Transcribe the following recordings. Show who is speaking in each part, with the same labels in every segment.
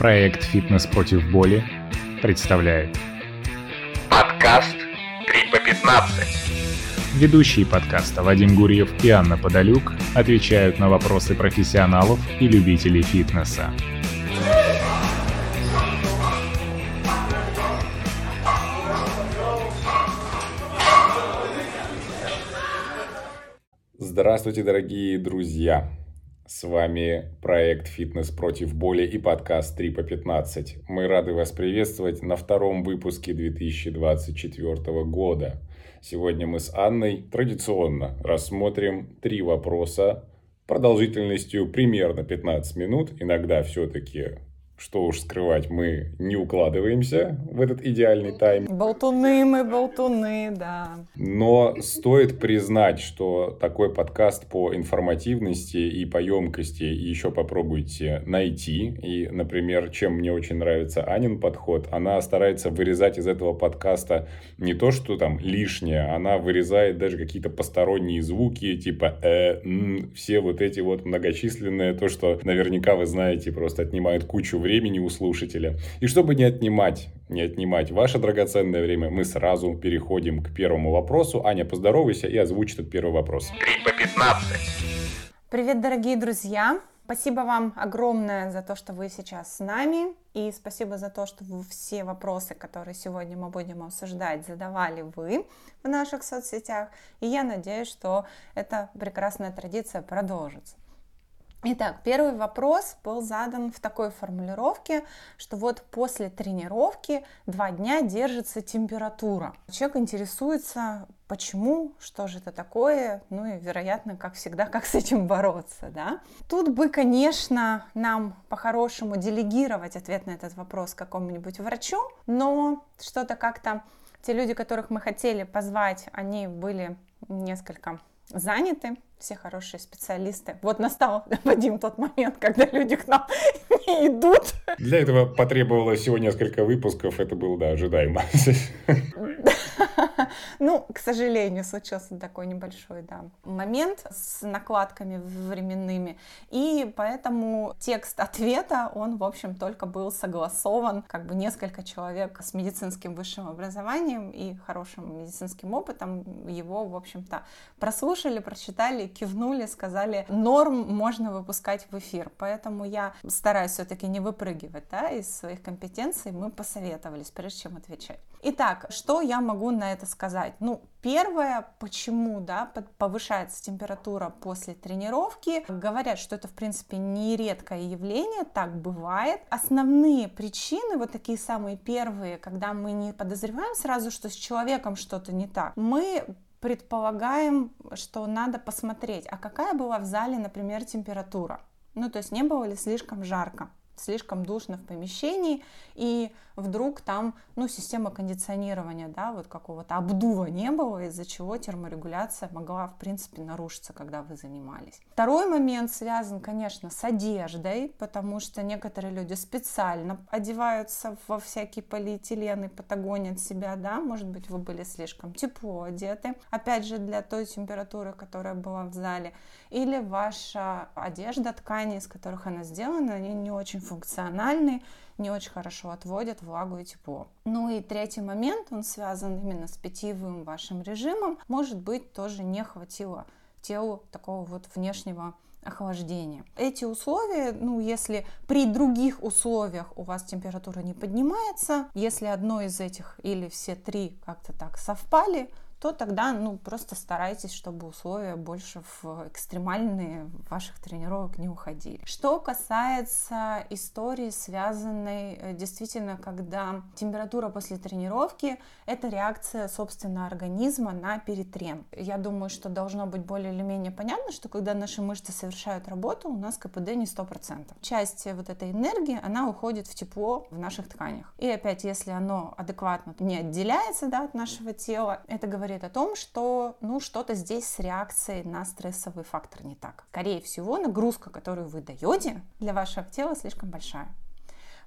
Speaker 1: Проект «Фитнес против боли» представляет
Speaker 2: Подкаст 3 по 15.
Speaker 1: Ведущие подкаста Вадим Гурьев и Анна Подолюк отвечают на вопросы профессионалов и любителей фитнеса.
Speaker 3: Здравствуйте, дорогие друзья! С вами проект «Фитнес против боли» и подкаст 3 по 15. Мы рады вас приветствовать на втором выпуске 2024 года. Сегодня мы с Анной традиционно рассмотрим три вопроса продолжительностью примерно 15 минут. Иногда все-таки что уж скрывать, мы не укладываемся в этот идеальный тайм.
Speaker 4: Болтуны мы, болтуны, да.
Speaker 3: Но стоит признать, что такой подкаст по информативности и по емкости еще попробуйте найти. И, например, чем мне очень нравится Анин подход, она старается вырезать из этого подкаста не то, что там лишнее, она вырезает даже какие-то посторонние звуки, типа э, м, все вот эти вот многочисленные, то, что наверняка вы знаете, просто отнимают кучу времени времени у слушателя. И чтобы не отнимать, не отнимать ваше драгоценное время, мы сразу переходим к первому вопросу. Аня, поздоровайся и озвучь этот первый вопрос.
Speaker 2: 3 по 15.
Speaker 4: Привет, дорогие друзья! Спасибо вам огромное за то, что вы сейчас с нами, и спасибо за то, что вы все вопросы, которые сегодня мы будем обсуждать, задавали вы в наших соцсетях, и я надеюсь, что эта прекрасная традиция продолжится. Итак, первый вопрос был задан в такой формулировке, что вот после тренировки два дня держится температура. Человек интересуется, почему, что же это такое, ну и, вероятно, как всегда, как с этим бороться, да. Тут бы, конечно, нам по-хорошему делегировать ответ на этот вопрос какому-нибудь врачу, но что-то как-то те люди, которых мы хотели позвать, они были несколько заняты, все хорошие специалисты. Вот настал, Вадим, тот момент, когда люди к нам не идут.
Speaker 3: Для этого потребовалось всего несколько выпусков, это было, да, ожидаемо.
Speaker 4: Ну, к сожалению, случился такой небольшой, да, момент с накладками временными, и поэтому текст ответа, он, в общем, только был согласован, как бы несколько человек с медицинским высшим образованием и хорошим медицинским опытом его, в общем-то, прослушали, прочитали, кивнули, сказали, норм можно выпускать в эфир, поэтому я стараюсь все-таки не выпрыгивать, да, из своих компетенций, мы посоветовались, прежде чем отвечать. Итак, что я могу на это сказать? Ну, первое, почему, да, повышается температура после тренировки. Говорят, что это, в принципе, не редкое явление, так бывает. Основные причины, вот такие самые первые, когда мы не подозреваем сразу, что с человеком что-то не так, мы предполагаем, что надо посмотреть, а какая была в зале, например, температура. Ну, то есть не было ли слишком жарко слишком душно в помещении, и вдруг там, ну, система кондиционирования, да, вот какого-то обдува не было, из-за чего терморегуляция могла, в принципе, нарушиться, когда вы занимались. Второй момент связан, конечно, с одеждой, потому что некоторые люди специально одеваются во всякие полиэтилены, патагонят себя, да, может быть, вы были слишком тепло одеты, опять же, для той температуры, которая была в зале, или ваша одежда, ткани, из которых она сделана, они не очень функциональны, не очень хорошо отводят влагу и тепло. Ну и третий момент, он связан именно с питьевым вашим режимом. Может быть, тоже не хватило телу такого вот внешнего охлаждения. Эти условия, ну, если при других условиях у вас температура не поднимается, если одно из этих или все три как-то так совпали, то тогда ну, просто старайтесь, чтобы условия больше в экстремальные ваших тренировок не уходили. Что касается истории, связанной э, действительно, когда температура после тренировки, это реакция, собственно, организма на перетрен. Я думаю, что должно быть более или менее понятно, что когда наши мышцы совершают работу, у нас КПД не 100%. Часть вот этой энергии, она уходит в тепло в наших тканях. И опять, если оно адекватно не отделяется да, от нашего тела, это говорит говорит о том, что ну, что-то здесь с реакцией на стрессовый фактор не так. Скорее всего, нагрузка, которую вы даете для вашего тела, слишком большая.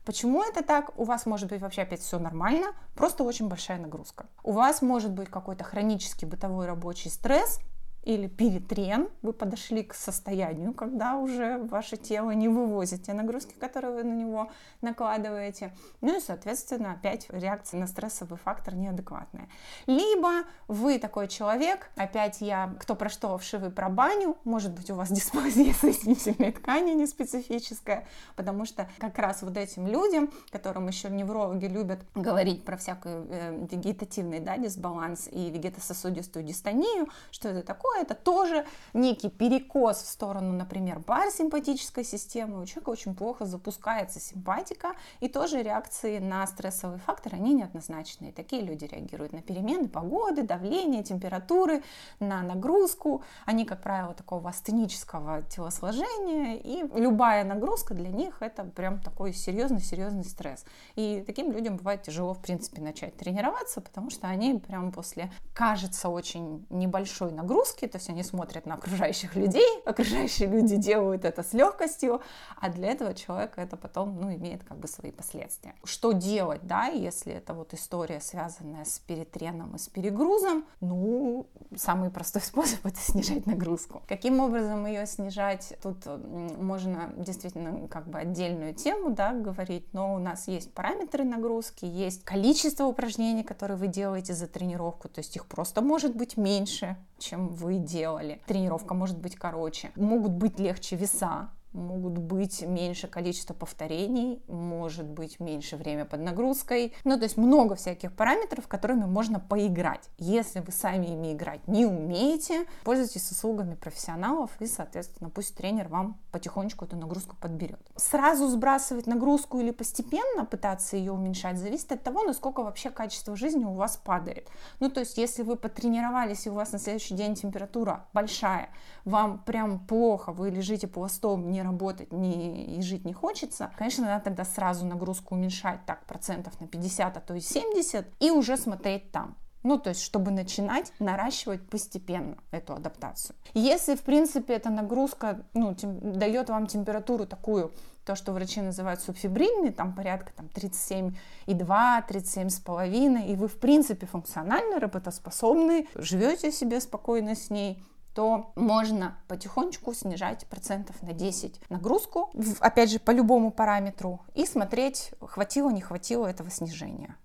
Speaker 4: Почему это так? У вас может быть вообще опять все нормально, просто очень большая нагрузка. У вас может быть какой-то хронический бытовой рабочий стресс, или перетрен, вы подошли к состоянию, когда уже ваше тело не вывозит те нагрузки, которые вы на него накладываете. Ну и, соответственно, опять реакция на стрессовый фактор неадекватная. Либо вы такой человек, опять я, кто про что, вшивый про баню, может быть, у вас дисплазия соединительной ткани не специфическая, потому что как раз вот этим людям, которым еще неврологи любят говорить про всякую э, вегетативный да, дисбаланс и вегетососудистую дистонию, что это такое, это тоже некий перекос в сторону, например, парасимпатической системы, у человека очень плохо запускается симпатика, и тоже реакции на стрессовый фактор, они неоднозначные. Такие люди реагируют на перемены погоды, давления, температуры, на нагрузку. Они, как правило, такого астенического телосложения, и любая нагрузка для них это прям такой серьезный-серьезный стресс. И таким людям бывает тяжело, в принципе, начать тренироваться, потому что они прям после, кажется, очень небольшой нагрузки, то есть они смотрят на окружающих людей, окружающие люди делают это с легкостью, а для этого человека это потом, ну, имеет как бы свои последствия. Что делать, да, если это вот история, связанная с перетреном и с перегрузом? Ну, самый простой способ это снижать нагрузку. Каким образом ее снижать? Тут можно действительно как бы отдельную тему, да, говорить, но у нас есть параметры нагрузки, есть количество упражнений, которые вы делаете за тренировку, то есть их просто может быть меньше, чем вы делали. Тренировка может быть короче. Могут быть легче веса, могут быть меньше количество повторений, может быть меньше время под нагрузкой. Ну, то есть много всяких параметров, которыми можно поиграть. Если вы сами ими играть не умеете, пользуйтесь услугами профессионалов и, соответственно, пусть тренер вам потихонечку эту нагрузку подберет. Сразу сбрасывать нагрузку или постепенно пытаться ее уменьшать зависит от того, насколько вообще качество жизни у вас падает. Ну, то есть, если вы потренировались и у вас на следующий день температура большая, вам прям плохо, вы лежите пластом, не работать не, и жить не хочется, конечно, надо тогда сразу нагрузку уменьшать так процентов на 50, а то и 70, и уже смотреть там. Ну, то есть, чтобы начинать наращивать постепенно эту адаптацию. Если, в принципе, эта нагрузка ну, тем, дает вам температуру такую, то, что врачи называют субфибрильной, там порядка там, 37,2, 37,5, и вы, в принципе, функционально работоспособны, живете себе спокойно с ней, то можно потихонечку снижать процентов на 10 нагрузку, опять же, по любому параметру, и смотреть, хватило, не хватило этого снижения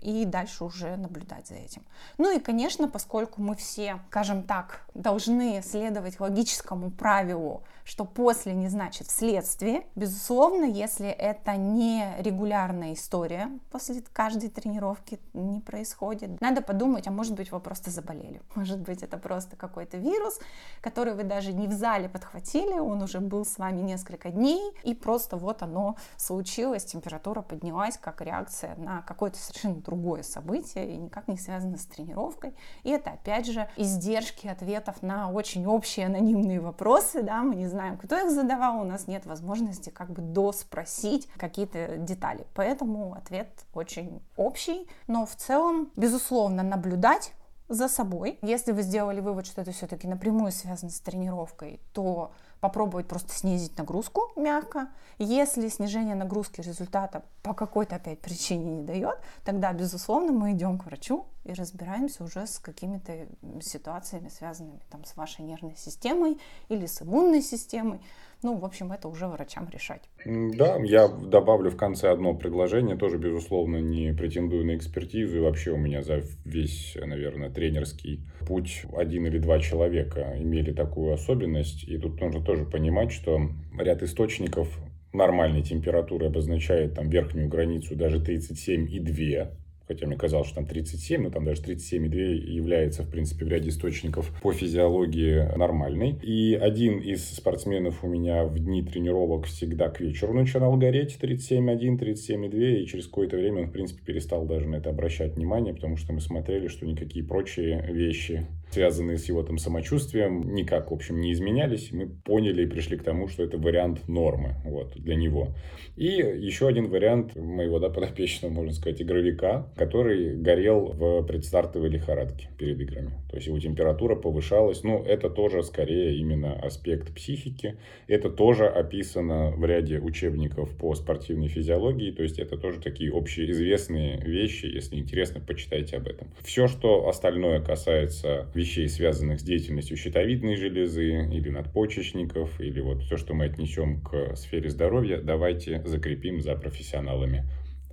Speaker 4: и дальше уже наблюдать за этим. Ну и, конечно, поскольку мы все, скажем так, должны следовать логическому правилу, что после не значит вследствие, безусловно, если это не регулярная история, после каждой тренировки не происходит, надо подумать, а может быть вы просто заболели, может быть это просто какой-то вирус, который вы даже не в зале подхватили, он уже был с вами несколько дней, и просто вот оно случилось, температура поднялась как реакция на какое-то совершенно другое событие и никак не связано с тренировкой. И это, опять же, издержки ответов на очень общие анонимные вопросы, да, мы не знаем, кто их задавал, у нас нет возможности как бы доспросить какие-то детали. Поэтому ответ очень общий, но в целом, безусловно, наблюдать за собой. Если вы сделали вывод, что это все-таки напрямую связано с тренировкой, то попробовать просто снизить нагрузку мягко. Если снижение нагрузки результата по какой-то опять причине не дает, тогда, безусловно, мы идем к врачу и разбираемся уже с какими-то ситуациями, связанными там, с вашей нервной системой или с иммунной системой. Ну, в общем, это уже врачам решать.
Speaker 3: Да, я добавлю в конце одно предложение. Тоже, безусловно, не претендую на экспертизу. И вообще у меня за весь, наверное, тренерский путь один или два человека имели такую особенность. И тут нужно тоже понимать, что ряд источников нормальной температуры обозначает там верхнюю границу даже 37,2 хотя мне казалось, что там 37, но там даже 37,2 является, в принципе, в ряде источников по физиологии нормальной. И один из спортсменов у меня в дни тренировок всегда к вечеру начинал гореть 37,1, 37,2, и через какое-то время он, в принципе, перестал даже на это обращать внимание, потому что мы смотрели, что никакие прочие вещи связанные с его там самочувствием, никак, в общем, не изменялись. Мы поняли и пришли к тому, что это вариант нормы вот, для него. И еще один вариант моего да, подопечного, можно сказать, игровика, который горел в предстартовой лихорадке перед играми. То есть его температура повышалась. Ну, это тоже скорее именно аспект психики. Это тоже описано в ряде учебников по спортивной физиологии. То есть это тоже такие общеизвестные вещи. Если интересно, почитайте об этом. Все, что остальное касается вещей, связанных с деятельностью щитовидной железы или надпочечников, или вот все, что мы отнесем к сфере здоровья, давайте закрепим за профессионалами.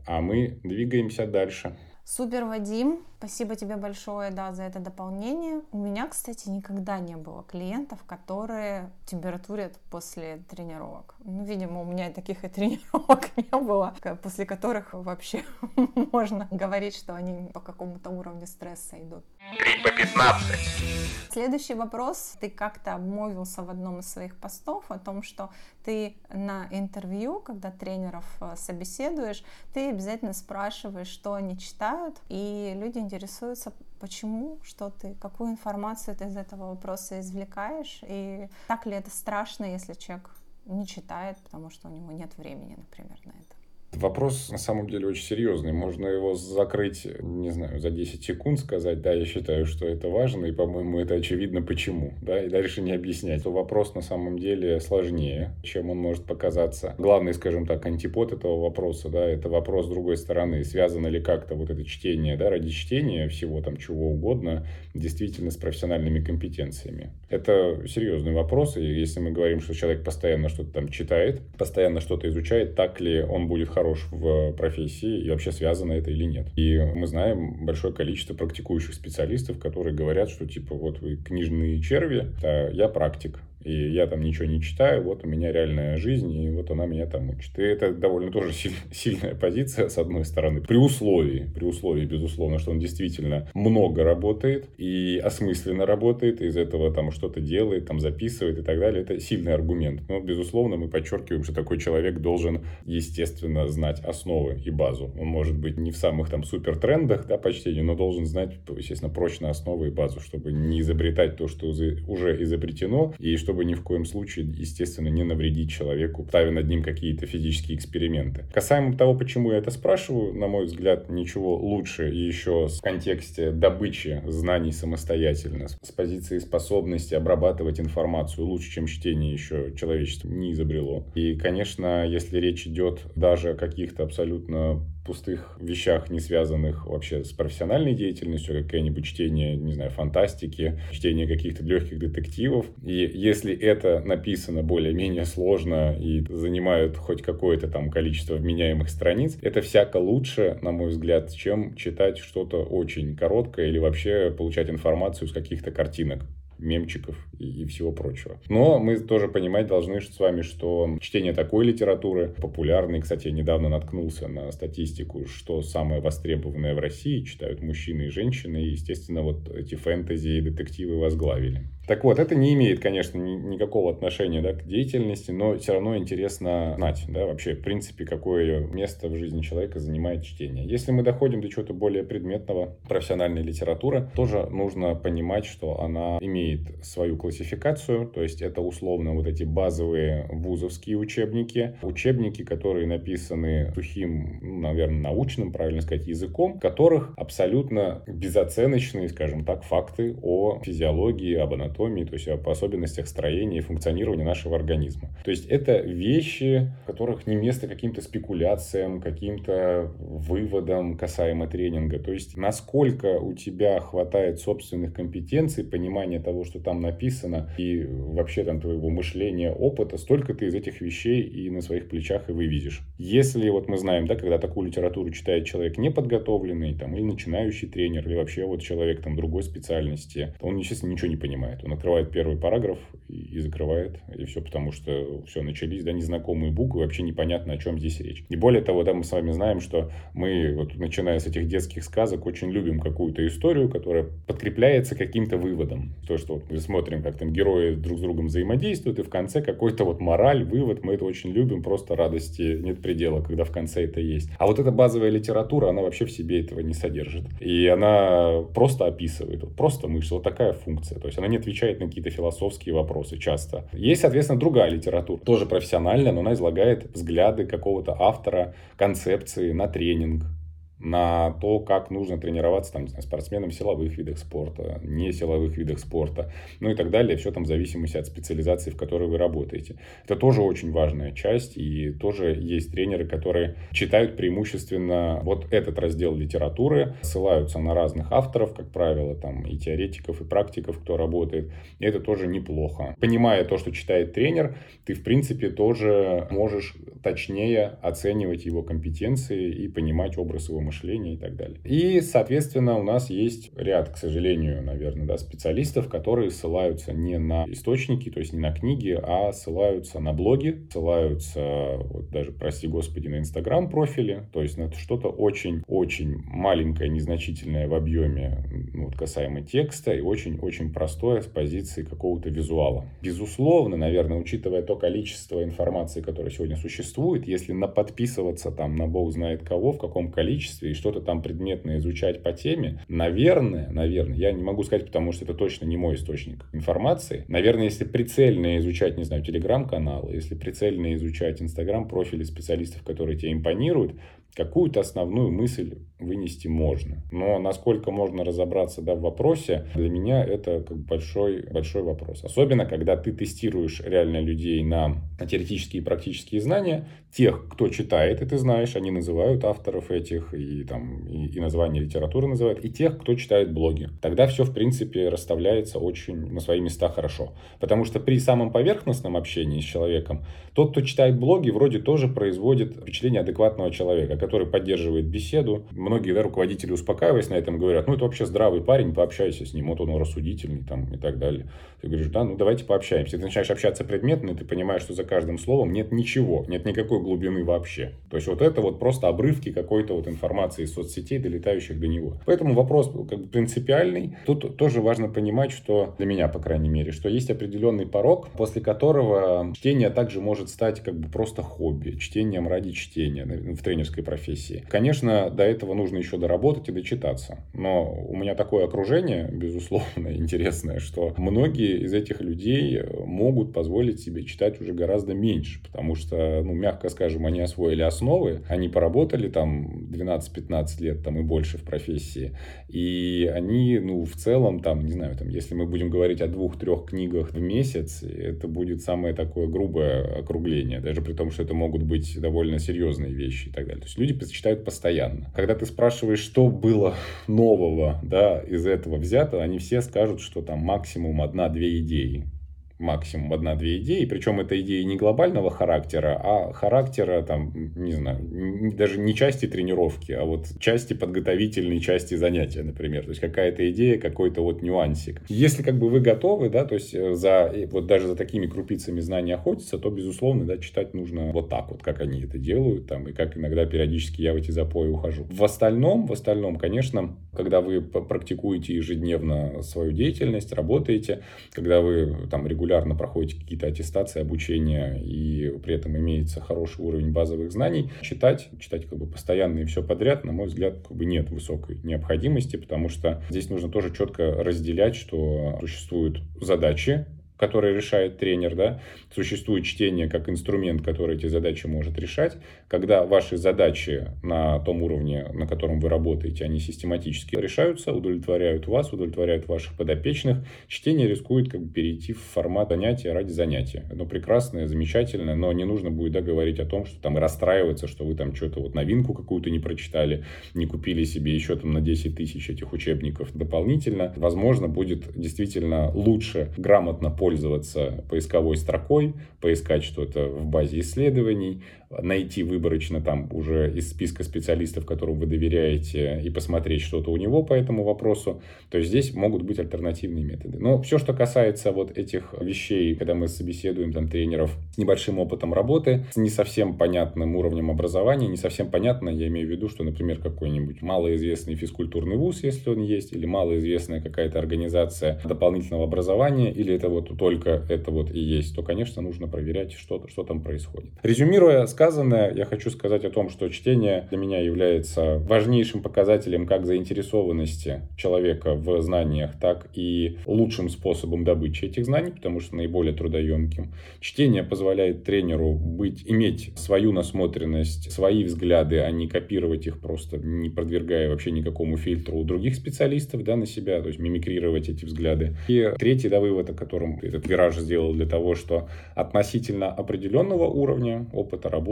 Speaker 3: А мы двигаемся дальше.
Speaker 4: Супер, Вадим. Спасибо тебе большое, да, за это дополнение. У меня, кстати, никогда не было клиентов, которые температурят после тренировок. Ну, видимо, у меня и таких и тренировок не было, после которых вообще можно говорить, что они по какому-то уровню стресса идут.
Speaker 2: 3 по 15.
Speaker 4: Следующий вопрос. Ты как-то обмолвился в одном из своих постов о том, что ты на интервью, когда тренеров э, собеседуешь, ты обязательно спрашиваешь, что они читают, и люди интересуются, почему, что ты, какую информацию ты из этого вопроса извлекаешь, и так ли это страшно, если человек не читает, потому что у него нет времени, например, на это.
Speaker 3: Вопрос на самом деле очень серьезный. Можно его закрыть, не знаю, за 10 секунд сказать, да, я считаю, что это важно, и, по-моему, это очевидно почему, да, и дальше не объяснять. То вопрос на самом деле сложнее, чем он может показаться. Главный, скажем так, антипод этого вопроса, да, это вопрос с другой стороны. Связано ли как-то вот это чтение, да, ради чтения всего там чего угодно, действительно с профессиональными компетенциями? Это серьезный вопрос, и если мы говорим, что человек постоянно что-то там читает, постоянно что-то изучает, так ли он будет хорош в профессии и вообще связано это или нет. И мы знаем большое количество практикующих специалистов, которые говорят, что типа вот вы книжные черви, а я практик и я там ничего не читаю, вот у меня реальная жизнь, и вот она меня там учит. И это довольно тоже сильная позиция, с одной стороны, при условии, при условии, безусловно, что он действительно много работает и осмысленно работает, из этого там что-то делает, там записывает и так далее. Это сильный аргумент. Но, безусловно, мы подчеркиваем, что такой человек должен, естественно, знать основы и базу. Он может быть не в самых там супер трендах, да, по чтению, но должен знать, естественно, прочно основы и базу, чтобы не изобретать то, что уже изобретено, и чтобы чтобы ни в коем случае, естественно, не навредить человеку, ставя над ним какие-то физические эксперименты. Касаемо того, почему я это спрашиваю, на мой взгляд, ничего лучше еще в контексте добычи знаний самостоятельно, с позиции способности обрабатывать информацию лучше, чем чтение еще человечество не изобрело. И, конечно, если речь идет даже о каких-то абсолютно пустых вещах, не связанных вообще с профессиональной деятельностью, какое-нибудь чтение, не знаю, фантастики, чтение каких-то легких детективов. И если это написано более-менее сложно и занимает хоть какое-то там количество вменяемых страниц, это всяко лучше, на мой взгляд, чем читать что-то очень короткое или вообще получать информацию с каких-то картинок мемчиков и, всего прочего. Но мы тоже понимать должны с вами, что чтение такой литературы популярной, кстати, я недавно наткнулся на статистику, что самое востребованное в России читают мужчины и женщины, и, естественно, вот эти фэнтези и детективы возглавили. Так вот, это не имеет, конечно, ни, никакого отношения да, к деятельности, но все равно интересно знать, да, вообще, в принципе, какое место в жизни человека занимает чтение. Если мы доходим до чего-то более предметного, профессиональной литературы, тоже нужно понимать, что она имеет свою классификацию, то есть это условно вот эти базовые вузовские учебники, учебники, которые написаны сухим, ну, наверное, научным, правильно сказать, языком, в которых абсолютно безоценочные, скажем так, факты о физиологии, об анатомии, анатомии, то есть об особенностях строения и функционирования нашего организма. То есть это вещи, которых не место каким-то спекуляциям, каким-то выводам касаемо тренинга. То есть насколько у тебя хватает собственных компетенций, понимания того, что там написано, и вообще там твоего мышления, опыта, столько ты из этих вещей и на своих плечах и вывезешь. Если вот мы знаем, да, когда такую литературу читает человек неподготовленный, там, или начинающий тренер, или вообще вот человек там другой специальности, он, естественно, ничего не понимает. Он открывает первый параграф и, и закрывает, и все, потому что все, начались, да, незнакомые буквы, вообще непонятно, о чем здесь речь. И более того, да, мы с вами знаем, что мы, вот, начиная с этих детских сказок, очень любим какую-то историю, которая подкрепляется каким-то выводом. То, что вот мы смотрим, как там герои друг с другом взаимодействуют, и в конце какой-то вот мораль, вывод, мы это очень любим, просто радости нет предела, когда в конце это есть. А вот эта базовая литература, она вообще в себе этого не содержит. И она просто описывает, вот, просто мышца, вот такая функция. То есть она не отвечает на какие-то философские вопросы часто. Есть, соответственно, другая литература, тоже профессиональная, но она излагает взгляды какого-то автора, концепции на тренинг, на то, как нужно тренироваться там, спортсменам в силовых видах спорта, не силовых видах спорта, ну и так далее. Все там в зависимости от специализации, в которой вы работаете. Это тоже очень важная часть, и тоже есть тренеры, которые читают преимущественно вот этот раздел литературы, ссылаются на разных авторов, как правило, там и теоретиков, и практиков, кто работает. И это тоже неплохо. Понимая то, что читает тренер, ты, в принципе, тоже можешь точнее оценивать его компетенции и понимать образ его мышления и так далее. И, соответственно, у нас есть ряд, к сожалению, наверное, да, специалистов, которые ссылаются не на источники, то есть не на книги, а ссылаются на блоги, ссылаются, вот даже, прости господи, на инстаграм профили, то есть на что-то очень-очень маленькое, незначительное в объеме ну, вот, касаемо текста и очень-очень простое с позиции какого-то визуала. Безусловно, наверное, учитывая то количество информации, которое сегодня существует, если на подписываться там на бог знает кого, в каком количестве, количестве и что-то там предметно изучать по теме, наверное, наверное, я не могу сказать, потому что это точно не мой источник информации. Наверное, если прицельно изучать, не знаю, телеграм-каналы, если прицельно изучать инстаграм-профили специалистов, которые тебе импонируют, какую-то основную мысль вынести можно. Но насколько можно разобраться да, в вопросе, для меня это как большой, большой вопрос. Особенно, когда ты тестируешь реально людей на теоретические и практические знания, тех, кто читает, и ты знаешь, они называют авторов этих, и, там, и, и название литературы называют, и тех, кто читает блоги. Тогда все, в принципе, расставляется очень на свои места хорошо. Потому что при самом поверхностном общении с человеком, тот, кто читает блоги, вроде тоже производит впечатление адекватного человека, который поддерживает беседу. Многие да, руководители, успокаиваясь на этом, говорят, ну, это вообще здравый парень, пообщайся с ним, вот он рассудительный там и так далее. Ты говоришь, да, ну, давайте пообщаемся. Ты начинаешь общаться предметно, и ты понимаешь, что за каждым словом нет ничего, нет никакой глубины вообще. То есть, вот это вот просто обрывки какой-то вот информации из соцсетей, долетающих до него. Поэтому вопрос как бы принципиальный. Тут тоже важно понимать, что для меня, по крайней мере, что есть определенный порог, после которого чтение также может стать как бы просто хобби, чтением ради чтения в тренерской профессии профессии. Конечно, до этого нужно еще доработать и дочитаться. Но у меня такое окружение, безусловно, интересное, что многие из этих людей могут позволить себе читать уже гораздо меньше, потому что, ну, мягко скажем, они освоили основы, они поработали там 12-15 лет там и больше в профессии, и они, ну, в целом там, не знаю, там, если мы будем говорить о двух-трех книгах в месяц, это будет самое такое грубое округление, даже при том, что это могут быть довольно серьезные вещи и так далее. То есть люди читают постоянно. Когда ты спрашиваешь, что было нового да, из этого взято, они все скажут, что там максимум одна-две идеи максимум одна-две идеи, причем это идеи не глобального характера, а характера, там, не знаю, даже не части тренировки, а вот части подготовительной части занятия, например. То есть какая-то идея, какой-то вот нюансик. Если как бы вы готовы, да, то есть э, за, вот даже за такими крупицами знаний охотиться, то, безусловно, да, читать нужно вот так вот, как они это делают, там, и как иногда периодически я в эти запои ухожу. В остальном, в остальном, конечно, когда вы практикуете ежедневно свою деятельность, работаете, когда вы там регулярно регулярно проходите какие-то аттестации, обучения, и при этом имеется хороший уровень базовых знаний, читать, читать как бы постоянно и все подряд, на мой взгляд, как бы нет высокой необходимости, потому что здесь нужно тоже четко разделять, что существуют задачи, которые решает тренер, да, существует чтение как инструмент, который эти задачи может решать. Когда ваши задачи на том уровне, на котором вы работаете, они систематически решаются, удовлетворяют вас, удовлетворяют ваших подопечных, чтение рискует как бы перейти в формат занятия ради занятия. Оно прекрасное, замечательное, но не нужно будет да, говорить о том, что там расстраиваться, что вы там что-то вот новинку какую-то не прочитали, не купили себе еще там на 10 тысяч этих учебников дополнительно. Возможно, будет действительно лучше грамотно пользоваться пользоваться поисковой строкой, поискать что-то в базе исследований, найти выборочно там уже из списка специалистов, которым вы доверяете, и посмотреть что-то у него по этому вопросу. То есть здесь могут быть альтернативные методы. Но все, что касается вот этих вещей, когда мы собеседуем там тренеров с небольшим опытом работы, с не совсем понятным уровнем образования, не совсем понятно, я имею в виду, что, например, какой-нибудь малоизвестный физкультурный вуз, если он есть, или малоизвестная какая-то организация дополнительного образования, или это вот только это вот и есть, то, конечно, нужно проверять, что, что там происходит. Резюмируя сказанное, я хочу сказать о том, что чтение для меня является важнейшим показателем как заинтересованности человека в знаниях, так и лучшим способом добычи этих знаний, потому что наиболее трудоемким. Чтение позволяет тренеру быть, иметь свою насмотренность, свои взгляды, а не копировать их просто, не продвигая вообще никакому фильтру у других специалистов да, на себя, то есть мимикрировать эти взгляды. И третий да, вывод, о котором этот вираж сделал для того, что относительно определенного уровня опыта работы,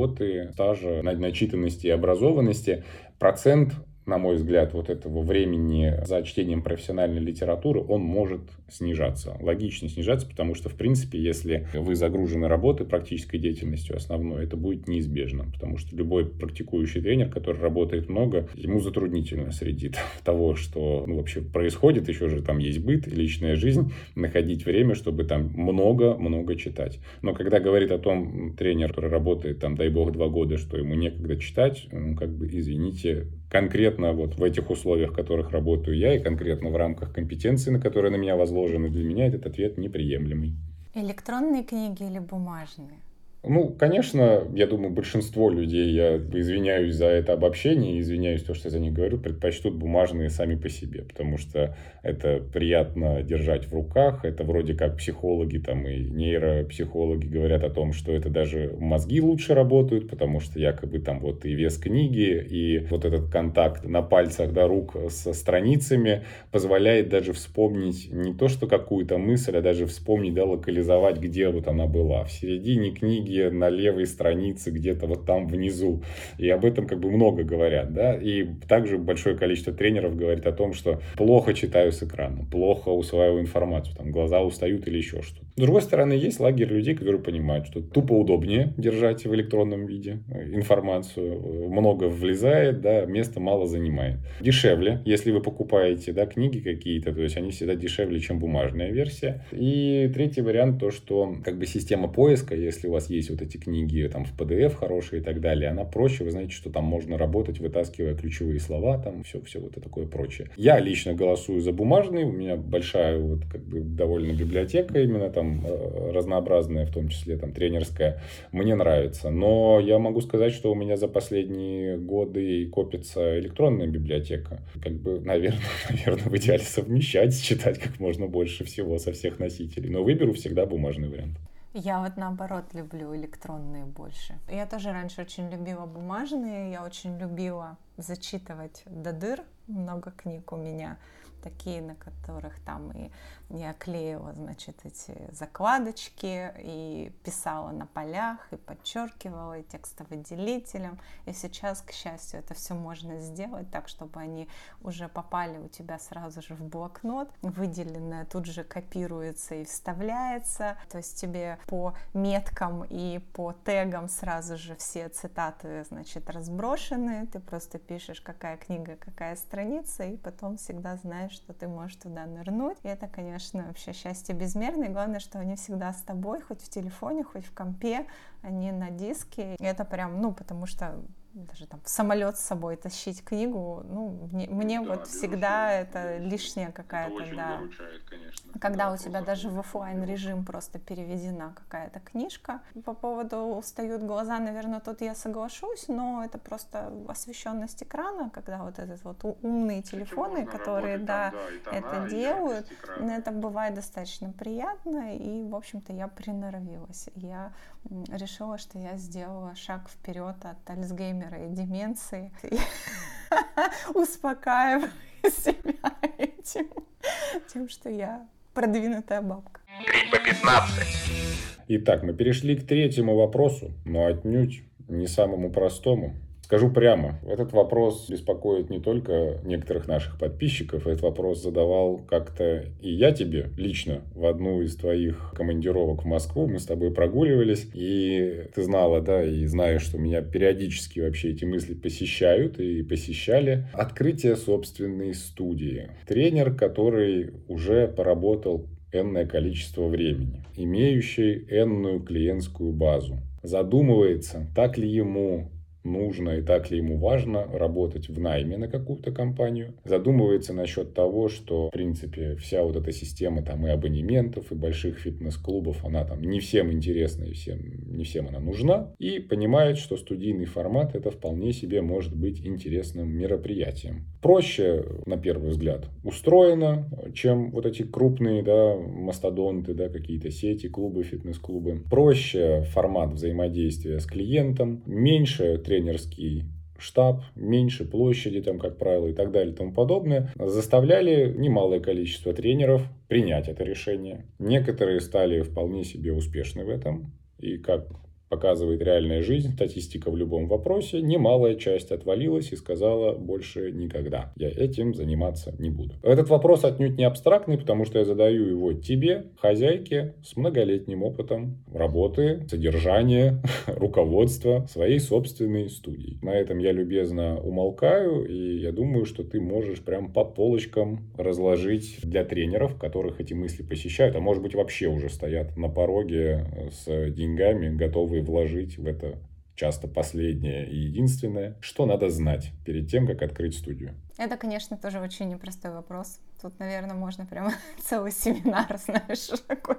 Speaker 3: стажа, начитанности и образованности. Процент на мой взгляд, вот этого времени за чтением профессиональной литературы, он может снижаться. Логично снижаться, потому что, в принципе, если вы загружены работой, практической деятельностью основной, это будет неизбежно. Потому что любой практикующий тренер, который работает много, ему затруднительно среди того, что ну, вообще происходит, еще же там есть быт, личная жизнь, находить время, чтобы там много-много читать. Но когда говорит о том тренер, который работает там, дай бог, два года, что ему некогда читать, ну, как бы, извините, конкретно вот в этих условиях, в которых работаю я, и конкретно в рамках компетенции, на которые на меня возложены, для меня этот ответ неприемлемый.
Speaker 4: Электронные книги или бумажные?
Speaker 3: Ну, конечно, я думаю, большинство людей, я извиняюсь за это обобщение, извиняюсь то, что я за них говорю, предпочтут бумажные сами по себе, потому что это приятно держать в руках, это вроде как психологи там и нейропсихологи говорят о том, что это даже мозги лучше работают, потому что якобы там вот и вес книги, и вот этот контакт на пальцах до рук со страницами позволяет даже вспомнить не то, что какую-то мысль, а даже вспомнить, да, локализовать, где вот она была. В середине книги книги на левой странице, где-то вот там внизу. И об этом как бы много говорят, да. И также большое количество тренеров говорит о том, что плохо читаю с экрана, плохо усваиваю информацию, там глаза устают или еще что-то. С другой стороны, есть лагерь людей, которые понимают, что тупо удобнее держать в электронном виде информацию, много влезает, да, места мало занимает. Дешевле, если вы покупаете, да, книги какие-то, то есть они всегда дешевле, чем бумажная версия. И третий вариант то, что как бы система поиска, если у вас есть вот эти книги там в PDF хорошие и так далее, она проще, вы знаете, что там можно работать, вытаскивая ключевые слова, там все, все вот это такое прочее. Я лично голосую за бумажный, у меня большая вот как бы довольно библиотека именно там там э, разнообразная, в том числе там тренерская, мне нравится. Но я могу сказать, что у меня за последние годы копится электронная библиотека. Как бы, наверное, наверное, в идеале совмещать, читать как можно больше всего со всех носителей. Но выберу всегда бумажный вариант.
Speaker 4: Я вот наоборот люблю электронные больше. Я тоже раньше очень любила бумажные, я очень любила зачитывать до дыр, много книг у меня такие, на которых там и я клеила, значит, эти закладочки и писала на полях, и подчеркивала, и текстовыделителем. И сейчас, к счастью, это все можно сделать так, чтобы они уже попали у тебя сразу же в блокнот. Выделенное тут же копируется и вставляется. То есть тебе по меткам и по тегам сразу же все цитаты, значит, разброшены. Ты просто пишешь, какая книга, какая страница, и потом всегда знаешь, что ты можешь туда нырнуть. И это, конечно, вообще счастье безмерное. И главное, что они всегда с тобой, хоть в телефоне, хоть в компе, они на диске. И это прям, ну, потому что даже там в самолет с собой тащить книгу, ну, мне, мне да, вот всегда это лишняя какая-то, да. Выручает, конечно. Когда да, у тебя даже в офлайн режим просто переведена какая-то книжка. По поводу устают глаза, наверное, тут я соглашусь, но это просто освещенность экрана, когда вот этот вот умные телефоны, которые, да, там, да тона, это делают, это бывает достаточно приятно, и, в общем-то, я приноровилась. Я решила, что я сделала шаг вперед от Альцгеймера и деменции. Успокаиваю себя этим, тем, что я продвинутая бабка. Три по 15.
Speaker 3: Итак, мы перешли к третьему вопросу, но отнюдь не самому простому. Скажу прямо, этот вопрос беспокоит не только некоторых наших подписчиков, этот вопрос задавал как-то и я тебе лично в одну из твоих командировок в Москву. Мы с тобой прогуливались, и ты знала, да, и знаешь, что меня периодически вообще эти мысли посещают и посещали. Открытие собственной студии. Тренер, который уже поработал энное количество времени, имеющий энную клиентскую базу, задумывается, так ли ему нужно и так ли ему важно работать в найме на какую-то компанию. Задумывается насчет того, что, в принципе, вся вот эта система там и абонементов, и больших фитнес-клубов, она там не всем интересна и всем, не всем она нужна. И понимает, что студийный формат это вполне себе может быть интересным мероприятием. Проще, на первый взгляд, устроено, чем вот эти крупные, да, мастодонты, да, какие-то сети, клубы, фитнес-клубы. Проще формат взаимодействия с клиентом, меньше тренерский штаб, меньше площади, там, как правило, и так далее и тому подобное, заставляли немалое количество тренеров принять это решение. Некоторые стали вполне себе успешны в этом. И как показывает реальная жизнь, статистика в любом вопросе, немалая часть отвалилась и сказала больше никогда. Я этим заниматься не буду. Этот вопрос отнюдь не абстрактный, потому что я задаю его тебе, хозяйке с многолетним опытом работы, содержания, руководства своей собственной студии. На этом я любезно умолкаю, и я думаю, что ты можешь прям по полочкам разложить для тренеров, которых эти мысли посещают, а может быть вообще уже стоят на пороге с деньгами, готовы готовы вложить в это часто последнее и единственное, что надо знать перед тем, как открыть студию.
Speaker 4: Это, конечно, тоже очень непростой вопрос. Тут, наверное, можно прямо целый семинар, знаешь, такой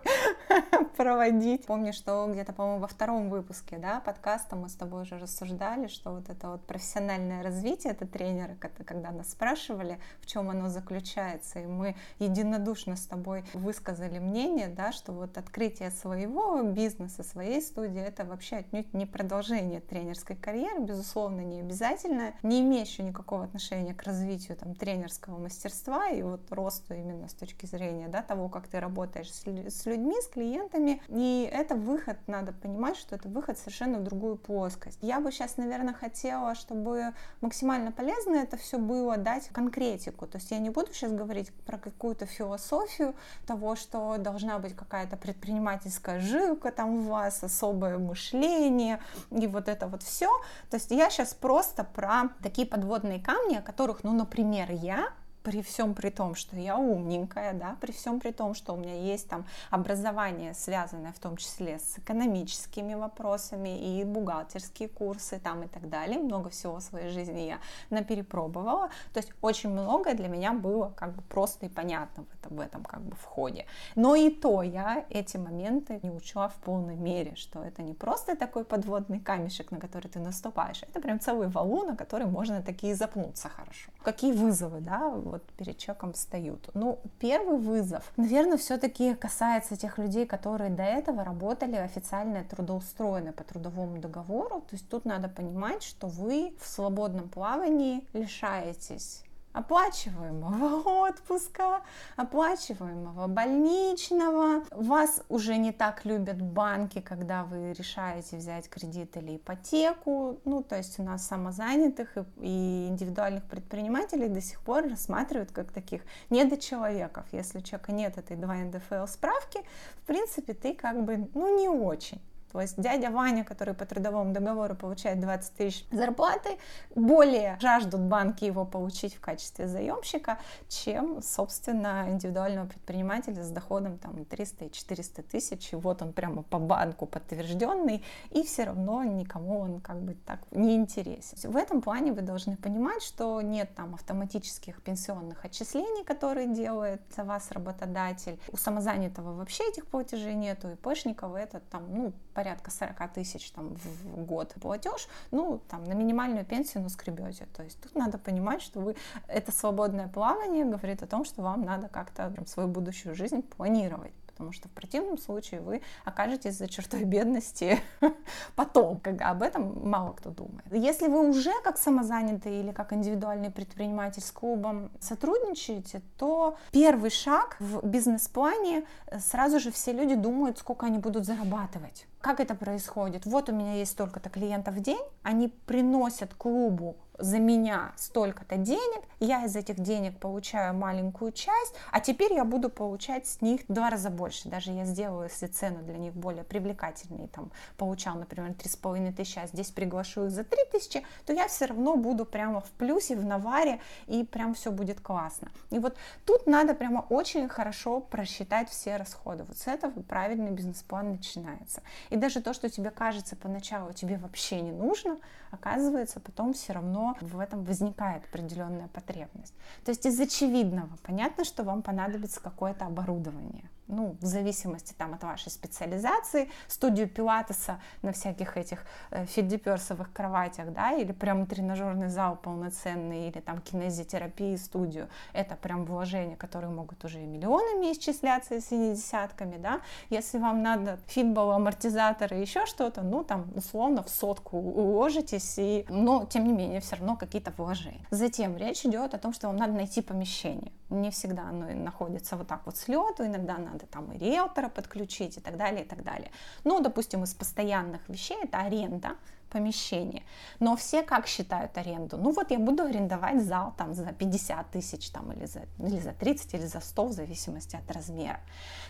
Speaker 4: проводить. Помню, что где-то, по-моему, во втором выпуске, да, подкаста мы с тобой уже рассуждали, что вот это вот профессиональное развитие, это тренеры, когда нас спрашивали, в чем оно заключается, и мы единодушно с тобой высказали мнение, да, что вот открытие своего бизнеса, своей студии, это вообще отнюдь не продолжение тренерской карьеры, безусловно, не обязательно, не имеющее никакого отношения к развитию там, тренерского мастерства и вот росту именно с точки зрения да, того, как ты работаешь с, людьми, с клиентами. И это выход, надо понимать, что это выход совершенно в другую плоскость. Я бы сейчас, наверное, хотела, чтобы максимально полезно это все было дать конкретику. То есть я не буду сейчас говорить про какую-то философию того, что должна быть какая-то предпринимательская жилка там у вас, особое мышление и вот это вот все. То есть я сейчас просто про такие подводные камни, о которых, ну, например, я при всем при том, что я умненькая, да, при всем при том, что у меня есть там образование, связанное в том числе с экономическими вопросами и бухгалтерские курсы там и так далее, много всего в своей жизни я наперепробовала, то есть очень многое для меня было как бы просто и понятно в этом, в этом как бы входе. Но и то я эти моменты не учла в полной мере, что это не просто такой подводный камешек, на который ты наступаешь, это прям целый валун, на который можно такие запнуться хорошо. Какие вызовы, да, вот перед человеком встают? Ну, первый вызов, наверное, все-таки касается тех людей, которые до этого работали официально трудоустроены по трудовому договору. То есть тут надо понимать, что вы в свободном плавании лишаетесь оплачиваемого отпуска, оплачиваемого больничного. Вас уже не так любят банки, когда вы решаете взять кредит или ипотеку. Ну, то есть у нас самозанятых и индивидуальных предпринимателей до сих пор рассматривают как таких недочеловеков. Если у человека нет этой 2 НДФЛ справки, в принципе, ты как бы, ну, не очень. Есть дядя Ваня, который по трудовому договору получает 20 тысяч зарплаты, более жаждут банки его получить в качестве заемщика, чем, собственно, индивидуального предпринимателя с доходом там 300 и 400 тысяч, и вот он прямо по банку подтвержденный, и все равно никому он как бы так не интересен. В этом плане вы должны понимать, что нет там автоматических пенсионных отчислений, которые делает за вас работодатель. У самозанятого вообще этих платежей нету, и пэшников это там, ну, порядка 40 тысяч там, в год платеж, ну, там, на минимальную пенсию наскребете. То есть тут надо понимать, что вы это свободное плавание говорит о том, что вам надо как-то свою будущую жизнь планировать потому что в противном случае вы окажетесь за чертой бедности потом, когда об этом мало кто думает. Если вы уже как самозанятый или как индивидуальный предприниматель с клубом сотрудничаете, то первый шаг в бизнес-плане э, сразу же все люди думают, сколько они будут зарабатывать. Как это происходит? Вот у меня есть столько-то клиентов в день, они приносят клубу за меня столько-то денег, я из этих денег получаю маленькую часть, а теперь я буду получать с них в два раза больше. Даже я сделаю, если цены для них более привлекательные, там, получал, например, три с половиной тысячи, а здесь приглашу их за три тысячи, то я все равно буду прямо в плюсе, в наваре, и прям все будет классно. И вот тут надо прямо очень хорошо просчитать все расходы. Вот с этого правильный бизнес-план начинается. И И даже то, что тебе кажется поначалу тебе вообще не нужно, оказывается, потом все равно в этом возникает определенная потребность. То есть из очевидного понятно, что вам понадобится какое-то оборудование ну, в зависимости там от вашей специализации, студию пилатеса на всяких этих э, фиддиперсовых кроватях, да, или прям тренажерный зал полноценный, или там кинезитерапии студию, это прям вложения, которые могут уже и миллионами исчисляться, если не десятками, да, если вам надо фитбол, амортизатор и еще что-то, ну, там, условно, в сотку уложитесь, и, но, тем не менее, все равно какие-то вложения. Затем речь идет о том, что вам надо найти помещение. Не всегда оно находится вот так вот с лету, иногда надо надо там и риэлтора подключить и так далее, и так далее. Ну, допустим, из постоянных вещей это аренда помещения. Но все как считают аренду? Ну вот я буду арендовать зал там за 50 тысяч там или за, или за 30 или за 100 в зависимости от размера.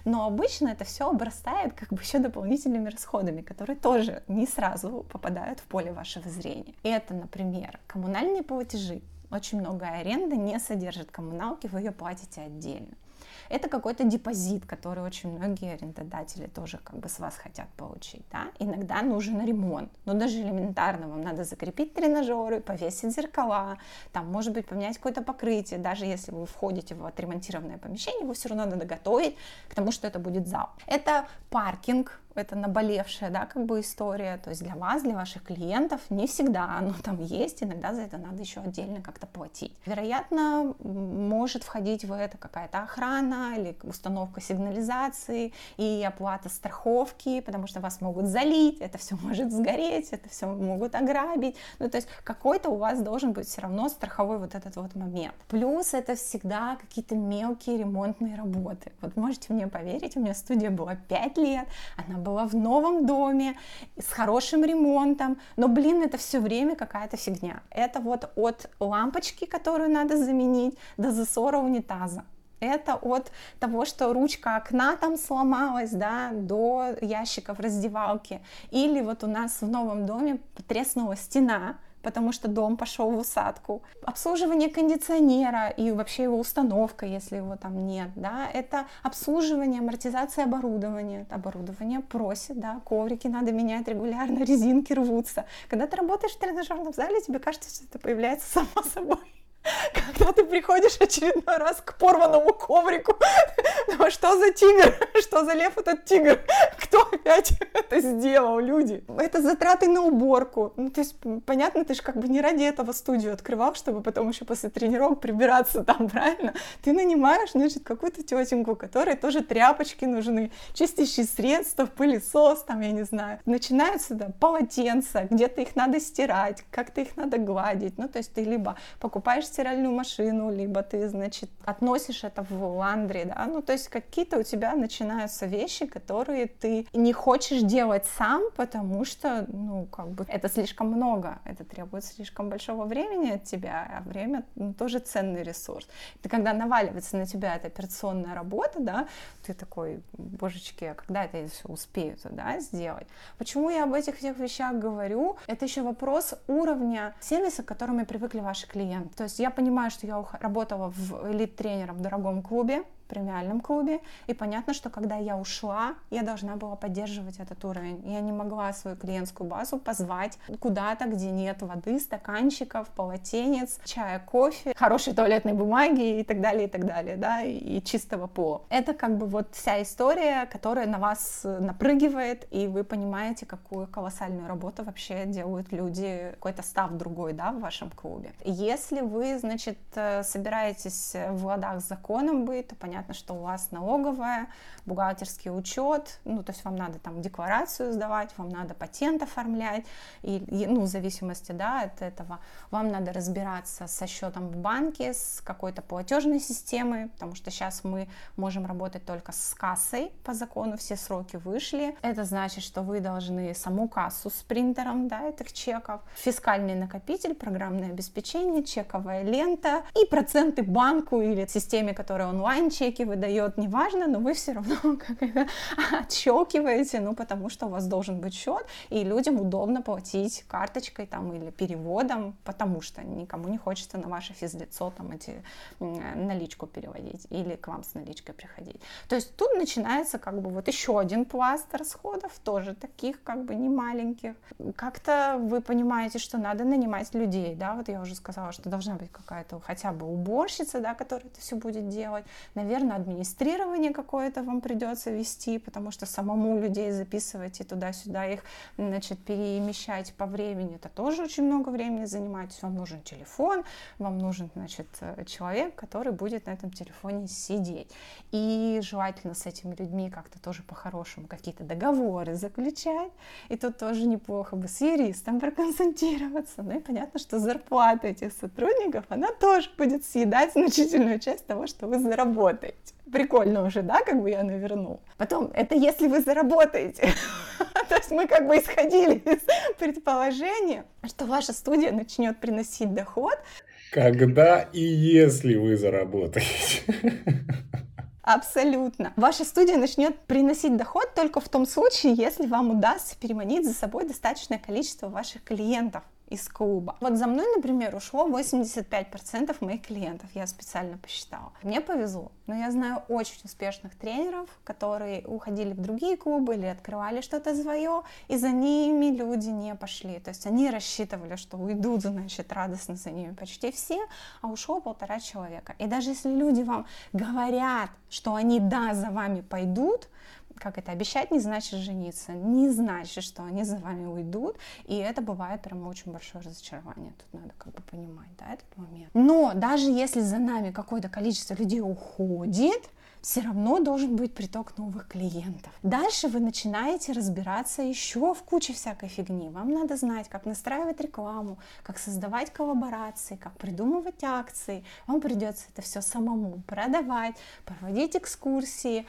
Speaker 4: Но обычно это все обрастает как бы еще дополнительными расходами, которые тоже не сразу попадают в поле вашего зрения. Это, например, коммунальные платежи. Очень многое аренда не содержит коммуналки, вы ее платите отдельно. Это какой-то депозит, который очень многие арендодатели тоже как бы с вас хотят получить. Да? Иногда нужен ремонт, но даже элементарно вам надо закрепить тренажеры, повесить зеркала, там, может быть, поменять какое-то покрытие, даже если вы входите в отремонтированное помещение, его все равно надо готовить к тому, что это будет зал. Это паркинг, это наболевшая, да, как бы история, то есть для вас, для ваших клиентов не всегда оно там есть, иногда за это надо еще отдельно как-то платить. Вероятно, может входить в это какая-то охрана или установка сигнализации и оплата страховки, потому что вас могут залить, это все может сгореть, это все могут ограбить, ну, то есть какой-то у вас должен быть все равно страховой вот этот вот момент. Плюс это всегда какие-то мелкие ремонтные работы. Вот можете мне поверить, у меня студия была 5 лет, она была в новом доме, с хорошим ремонтом, но, блин, это все время какая-то фигня. Это вот от лампочки, которую надо заменить, до засора унитаза. Это от того, что ручка окна там сломалась, да, до ящиков раздевалки. Или вот у нас в новом доме треснула стена, потому что дом пошел в усадку. Обслуживание кондиционера и вообще его установка, если его там нет, да, это обслуживание, амортизация оборудования. Оборудование просит, да, коврики надо менять регулярно, резинки рвутся. Когда ты работаешь в тренажерном зале, тебе кажется, что это появляется само собой когда ты приходишь очередной раз к порванному коврику, ну что за тигр, что за лев этот тигр, кто опять это сделал, люди? Это затраты на уборку, ну то есть понятно, ты же как бы не ради этого студию открывал, чтобы потом еще после тренировок прибираться там, правильно? Ты нанимаешь, значит, какую-то тетеньку, которой тоже тряпочки нужны, чистящие средства, пылесос, там, я не знаю. Начинаются, да, полотенца, где-то их надо стирать, как-то их надо гладить, ну то есть ты либо покупаешь стиральную машину, либо ты, значит, относишь это в ландри, да, ну, то есть какие-то у тебя начинаются вещи, которые ты не хочешь делать сам, потому что, ну, как бы это слишком много, это требует слишком большого времени от тебя, а время ну, тоже ценный ресурс. Ты когда наваливается на тебя эта операционная работа, да, ты такой, божечки, а когда это я все успею да, сделать? Почему я об этих всех вещах говорю? Это еще вопрос уровня сервиса, к которому привыкли ваши клиенты. То есть я понимаю, что я работала в элит-тренером в дорогом клубе, премиальном клубе. И понятно, что когда я ушла, я должна была поддерживать этот уровень. Я не могла свою клиентскую базу позвать куда-то, где нет воды, стаканчиков, полотенец, чая, кофе, хорошей туалетной бумаги и так далее, и так далее, да, и чистого пола. Это как бы вот вся история, которая на вас напрыгивает, и вы понимаете, какую колоссальную работу вообще делают люди, какой-то став другой, да, в вашем клубе. Если вы, значит, э, собираетесь в ладах с законом быть, то понятно, понятно, что у вас налоговая, бухгалтерский учет, ну, то есть вам надо там декларацию сдавать, вам надо патент оформлять, и, и, ну, в зависимости, да, от этого, вам надо разбираться со счетом в банке, с какой-то платежной системой, потому что сейчас мы можем работать только с кассой по закону, все сроки вышли. Это значит, что вы должны саму кассу с принтером, да, этих чеков, фискальный накопитель, программное обеспечение, чековая лента и проценты банку или системе, которая онлайн чеки выдает, неважно, но вы все равно как это отщелкиваете, ну, потому что у вас должен быть счет, и людям удобно платить карточкой там или переводом, потому что никому не хочется на ваше физлицо там эти наличку переводить или к вам с наличкой приходить. То есть тут начинается как бы вот еще один пласт расходов, тоже таких как бы не маленьких. Как-то вы понимаете, что надо нанимать людей, да, вот я уже сказала, что должна быть какая-то хотя бы уборщица, да, которая это все будет делать. Наверное, администрирование какое-то вам придется вести, потому что самому людей записывать и туда-сюда их, значит, перемещать по времени, это тоже очень много времени занимает. Вам нужен телефон, вам нужен, значит, человек, который будет на этом телефоне сидеть. И желательно с этими людьми как-то тоже по-хорошему какие-то договоры заключать. И тут тоже неплохо бы с юристом проконсультироваться. Ну и понятно, что зарплата этих сотрудников, она тоже будет съедать значительную часть того, что вы заработаете. Прикольно уже, да, как бы я навернул. Потом, это если вы заработаете. То есть мы как бы исходили из предположения, что ваша студия начнет приносить доход.
Speaker 3: Когда и если вы заработаете.
Speaker 4: Абсолютно. Ваша студия начнет приносить доход только в том случае, если вам удастся переманить за собой достаточное количество ваших клиентов из клуба. Вот за мной, например, ушло 85% моих клиентов, я специально посчитала. Мне повезло, но я знаю очень успешных тренеров, которые уходили в другие клубы или открывали что-то свое, и за ними люди не пошли. То есть они рассчитывали, что уйдут, значит, радостно за ними почти все, а ушло полтора человека. И даже если люди вам говорят, что они да, за вами пойдут, как это, обещать не значит жениться, не значит, что они за вами уйдут, и это бывает прям очень большое разочарование, тут надо как бы понимать, да, этот момент. Но даже если за нами какое-то количество людей уходит, все равно должен быть приток новых клиентов. Дальше вы начинаете разбираться еще в куче всякой фигни. Вам надо знать, как настраивать рекламу, как создавать коллаборации, как придумывать акции. Вам придется это все самому продавать, проводить экскурсии,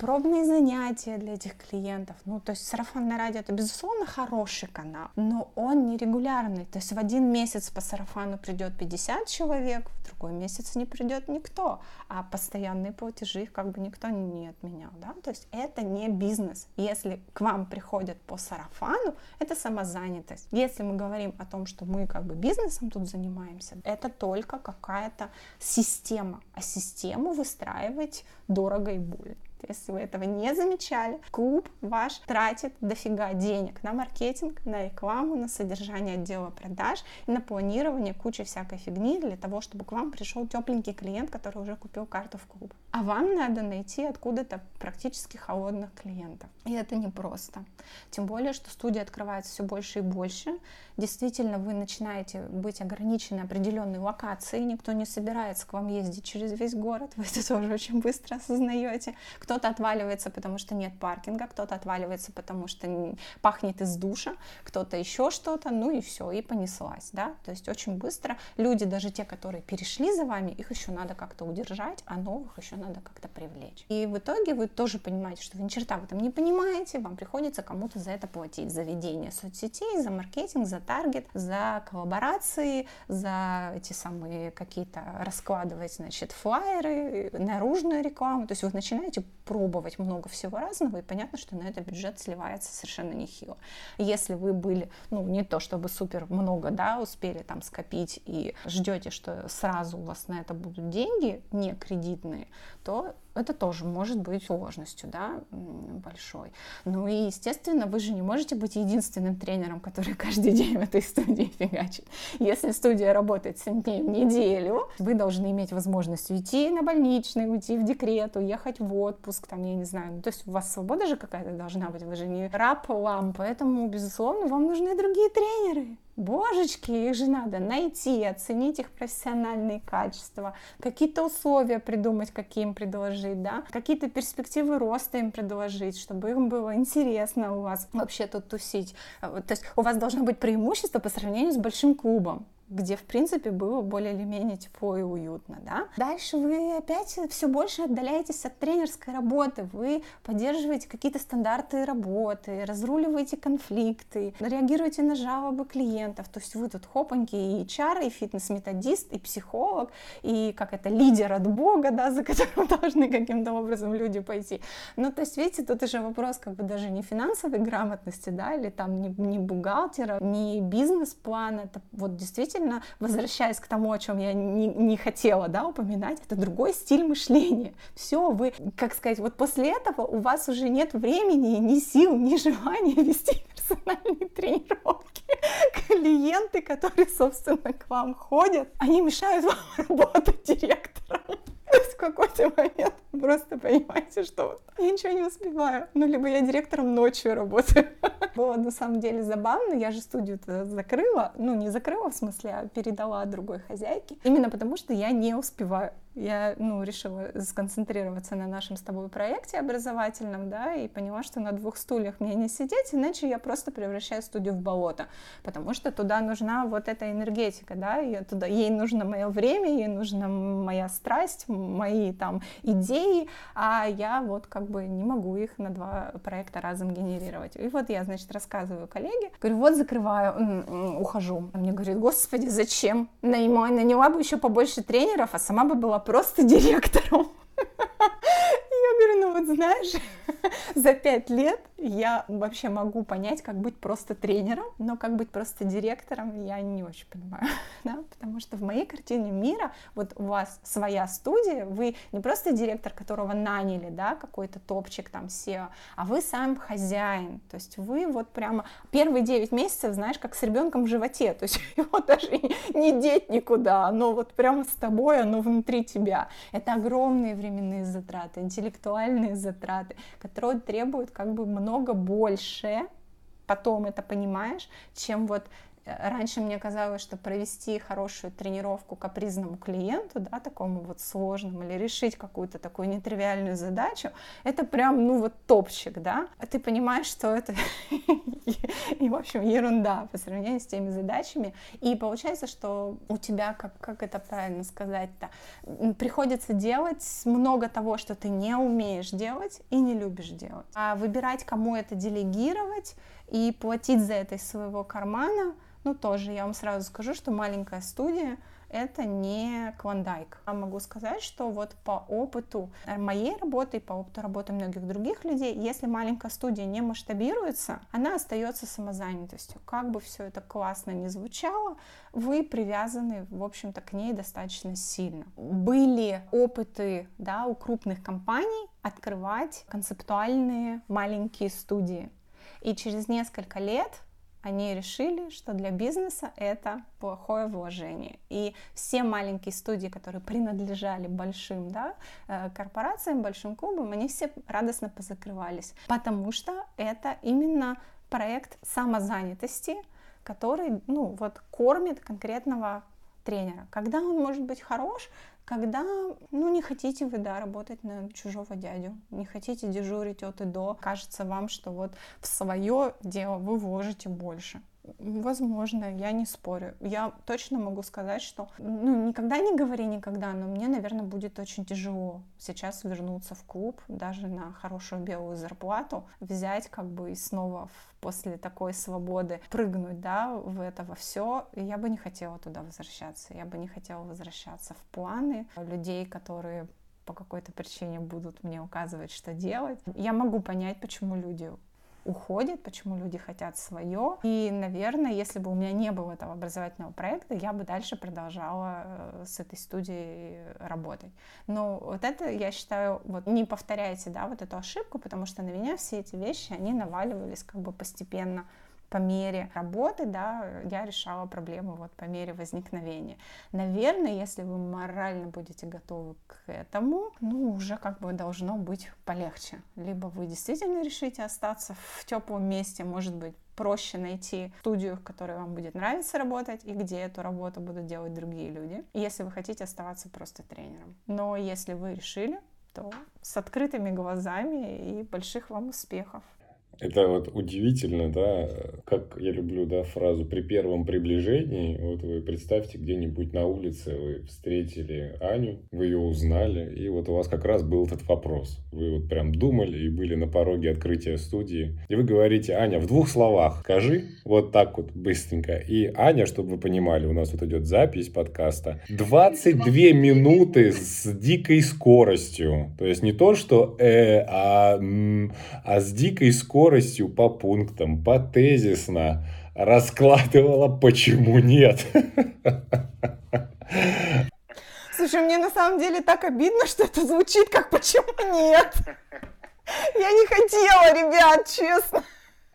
Speaker 4: пробные занятия для этих клиентов. Ну, то есть сарафанное радио это, безусловно, хороший канал, но он нерегулярный. То есть в один месяц по сарафану придет 50 человек, в другой месяц не придет никто, а постоянные платежи как бы никто не отменял. Да? То есть это не бизнес. Если к вам приходят по сарафану, это самозанятость. Если мы говорим о том, что мы как бы бизнесом тут занимаемся, это только какая-то система. А систему выстраивать дорого и больно если вы этого не замечали, клуб ваш тратит дофига денег на маркетинг, на рекламу, на содержание отдела продаж на планирование кучи всякой фигни для того, чтобы к вам пришел тепленький клиент, который уже купил карту в клуб. А вам надо найти откуда-то практически холодных клиентов. И это непросто. Тем более, что студия открывается все больше и больше. Действительно, вы начинаете быть ограничены определенной локацией, никто не собирается к вам ездить через весь город, вы это тоже очень быстро осознаете. Кто кто-то отваливается, потому что нет паркинга, кто-то отваливается, потому что пахнет из душа, кто-то еще что-то, ну и все, и понеслась, да, то есть очень быстро люди, даже те, которые перешли за вами, их еще надо как-то удержать, а новых еще надо как-то привлечь. И в итоге вы тоже понимаете, что вы ни черта в этом не понимаете, вам приходится кому-то за это платить, за ведение соцсетей, за маркетинг, за таргет, за коллаборации, за эти самые какие-то раскладывать, значит, флайеры, наружную рекламу, то есть вы начинаете пробовать много всего разного, и понятно, что на это бюджет сливается совершенно нехило. Если вы были, ну, не то чтобы супер много, да, успели там скопить и ждете, что сразу у вас на это будут деньги, не кредитные, то это тоже может быть сложностью, да, большой. Ну и, естественно, вы же не можете быть единственным тренером, который каждый день в этой студии фигачит. Если студия работает 7 дней в неделю, вы должны иметь возможность уйти на больничный, уйти в декрет, уехать в отпуск, там, я не знаю. Ну, то есть у вас свобода же какая-то должна быть, вы же не раб вам, поэтому, безусловно, вам нужны другие тренеры. Божечки, их же надо найти, оценить их профессиональные качества, какие-то условия придумать, какие им предложить, да, какие-то перспективы роста им предложить, чтобы им было интересно у вас вообще тут тусить. То есть у вас должно быть преимущество по сравнению с большим клубом где, в принципе, было более или менее тепло и уютно, да. Дальше вы опять все больше отдаляетесь от тренерской работы, вы поддерживаете какие-то стандарты работы, разруливаете конфликты, реагируете на жалобы клиентов, то есть вы тут хопаньки и HR, и фитнес-методист, и психолог, и как это, лидер от Бога, да, за которым должны каким-то образом люди пойти. Ну, то есть, видите, тут уже вопрос как бы даже не финансовой грамотности, да, или там не, не бухгалтера, не бизнес-плана, это вот действительно, возвращаясь к тому, о чем я не, не хотела, да, упоминать, это другой стиль мышления. Все, вы, как сказать, вот после этого у вас уже нет времени, ни сил, ни желания вести персональные тренировки. Клиенты, которые, собственно, к вам ходят, они мешают вам работать директором. То есть в какой-то момент просто понимаете, что я ничего не успеваю. Ну, либо я директором ночью работаю. Было на самом деле забавно. Я же студию закрыла. Ну, не закрыла в смысле, а передала другой хозяйке. Именно потому, что я не успеваю я ну, решила сконцентрироваться на нашем с тобой проекте образовательном, да, и поняла, что на двух стульях мне не сидеть, иначе я просто превращаю студию в болото, потому что туда нужна вот эта энергетика, да, и туда, ей нужно мое время, ей нужна моя страсть, мои там идеи, а я вот как бы не могу их на два проекта разом генерировать. И вот я, значит, рассказываю коллеге, говорю, вот закрываю, ухожу. А мне говорит, господи, зачем? Наняла бы еще побольше тренеров, а сама бы была просто директором. Я говорю, ну вот знаешь, за пять лет я вообще могу понять, как быть просто тренером, но как быть просто директором, я не очень понимаю, да, потому что в моей картине мира вот у вас своя студия, вы не просто директор, которого наняли, да, какой-то топчик там SEO, а вы сам хозяин, то есть вы вот прямо первые 9 месяцев, знаешь, как с ребенком в животе, то есть его даже не деть никуда, оно вот прямо с тобой, оно внутри тебя. Это огромные временные затраты, интеллектуальные затраты, которые требуют как бы много больше, потом это понимаешь, чем вот Раньше мне казалось, что провести хорошую тренировку капризному клиенту, да, такому вот сложному, или решить какую-то такую нетривиальную задачу, это прям, ну вот топчик, да. А ты понимаешь, что это, и, в общем, ерунда по сравнению с теми задачами. И получается, что у тебя, как, как это правильно сказать-то, приходится делать много того, что ты не умеешь делать и не любишь делать. А выбирать, кому это делегировать и платить за это из своего кармана — ну, тоже я вам сразу скажу, что маленькая студия это не клондайк. Я могу сказать, что вот по опыту моей работы и по опыту работы многих других людей, если маленькая студия не масштабируется, она остается самозанятостью. Как бы все это классно не звучало, вы привязаны, в общем-то, к ней достаточно сильно. Были опыты да, у крупных компаний открывать концептуальные маленькие студии. И через несколько лет они решили, что для бизнеса это плохое вложение. И все маленькие студии, которые принадлежали большим да, э, корпорациям, большим клубам, они все радостно позакрывались, потому что это именно проект самозанятости, который ну, вот, кормит конкретного тренера. Когда он может быть хорош, когда, ну, не хотите вы, да, работать на чужого дядю, не хотите дежурить от и до, кажется вам, что вот в свое дело вы вложите больше. Возможно, я не спорю. Я точно могу сказать, что, ну, никогда не говори никогда, но мне, наверное, будет очень тяжело сейчас вернуться в клуб, даже на хорошую белую зарплату, взять как бы и снова после такой свободы прыгнуть, да, в это во все. Я бы не хотела туда возвращаться. Я бы не хотела возвращаться в планы людей, которые по какой-то причине будут мне указывать, что делать. Я могу понять, почему люди уходит, почему люди хотят свое. И, наверное, если бы у меня не было этого образовательного проекта, я бы дальше продолжала э, с этой студией работать. Но вот это, я считаю, вот не повторяйте, да, вот эту ошибку, потому что на меня все эти вещи, они наваливались как бы постепенно по мере работы, да, я решала проблемы вот по мере возникновения. Наверное, если вы морально будете готовы к этому, ну, уже как бы должно быть полегче. Либо вы действительно решите остаться в теплом месте, может быть, проще найти студию, в которой вам будет нравиться работать и где эту работу будут делать другие люди, если вы хотите оставаться просто тренером. Но если вы решили, то с открытыми глазами и больших вам успехов.
Speaker 3: Это вот удивительно, да, как я люблю, да, фразу «при первом приближении». Вот вы представьте, где-нибудь на улице вы встретили Аню, вы ее узнали, и вот у вас как раз был этот вопрос. Вы вот прям думали и были на пороге открытия студии. И вы говорите, Аня, в двух словах скажи, вот так вот быстренько. И Аня, чтобы вы понимали, у нас вот идет запись подкаста, 22 минуты с дикой скоростью. То есть не то, что э, а, а с дикой скоростью скоростью по пунктам, по тезисно раскладывала, почему нет.
Speaker 4: Слушай, мне на самом деле так обидно, что это звучит как «почему нет?». Я не хотела, ребят, честно.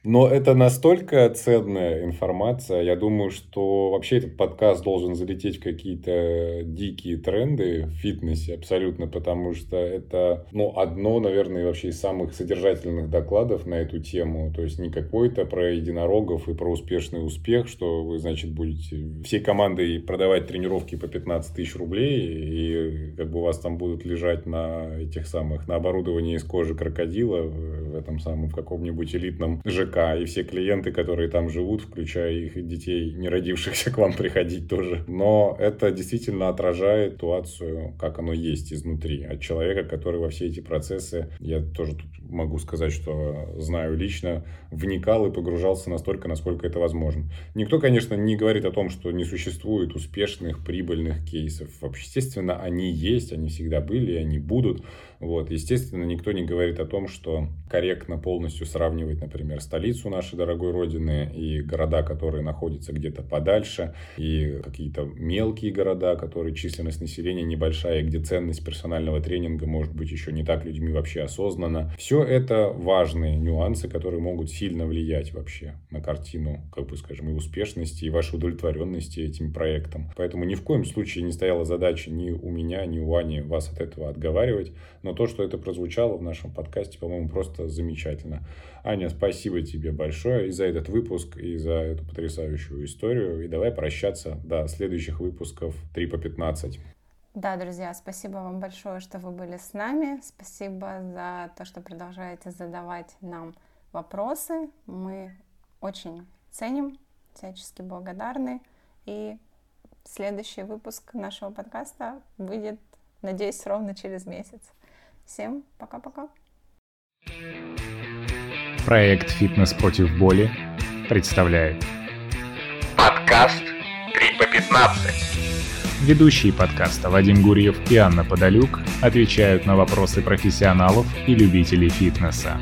Speaker 3: Но это настолько ценная информация. Я думаю, что вообще этот подкаст должен залететь в какие-то дикие тренды в фитнесе абсолютно, потому что это ну, одно, наверное, вообще из самых содержательных докладов на эту тему. То есть не какой-то про единорогов и про успешный успех, что вы, значит, будете всей командой продавать тренировки по 15 тысяч рублей, и как бы у вас там будут лежать на этих самых, на оборудовании из кожи крокодила в этом самом, в каком-нибудь элитном ЖК и все клиенты, которые там живут, включая их детей, не родившихся к вам приходить тоже. Но это действительно отражает ситуацию, как оно есть изнутри, от человека, который во все эти процессы, я тоже тут могу сказать, что знаю лично, вникал и погружался настолько, насколько это возможно. Никто, конечно, не говорит о том, что не существует успешных, прибыльных кейсов. Естественно, они есть, они всегда были, и они будут. Вот. Естественно, никто не говорит о том, что корректно полностью сравнивать, например, столицу нашей дорогой Родины и города, которые находятся где-то подальше, и какие-то мелкие города, которые численность населения небольшая, где ценность персонального тренинга может быть еще не так людьми вообще осознана. Все это важные нюансы, которые могут сильно влиять вообще на картину, как бы скажем, и успешности, и вашей удовлетворенности этим проектом. Поэтому ни в коем случае не стояла задача ни у меня, ни у Ани вас от этого отговаривать. Но то, что это прозвучало в нашем подкасте, по-моему, просто замечательно. Аня, спасибо тебе большое и за этот выпуск, и за эту потрясающую историю. И давай прощаться до следующих выпусков 3 по 15.
Speaker 4: Да, друзья, спасибо вам большое, что вы были с нами. Спасибо за то, что продолжаете задавать нам вопросы. Мы очень ценим, всячески благодарны. И следующий выпуск нашего подкаста выйдет, надеюсь, ровно через месяц. Всем пока-пока.
Speaker 1: Проект «Фитнес против боли» представляет
Speaker 2: Подкаст 3 по 15.
Speaker 1: Ведущие подкаста Вадим Гурьев и Анна Подолюк отвечают на вопросы профессионалов и любителей фитнеса.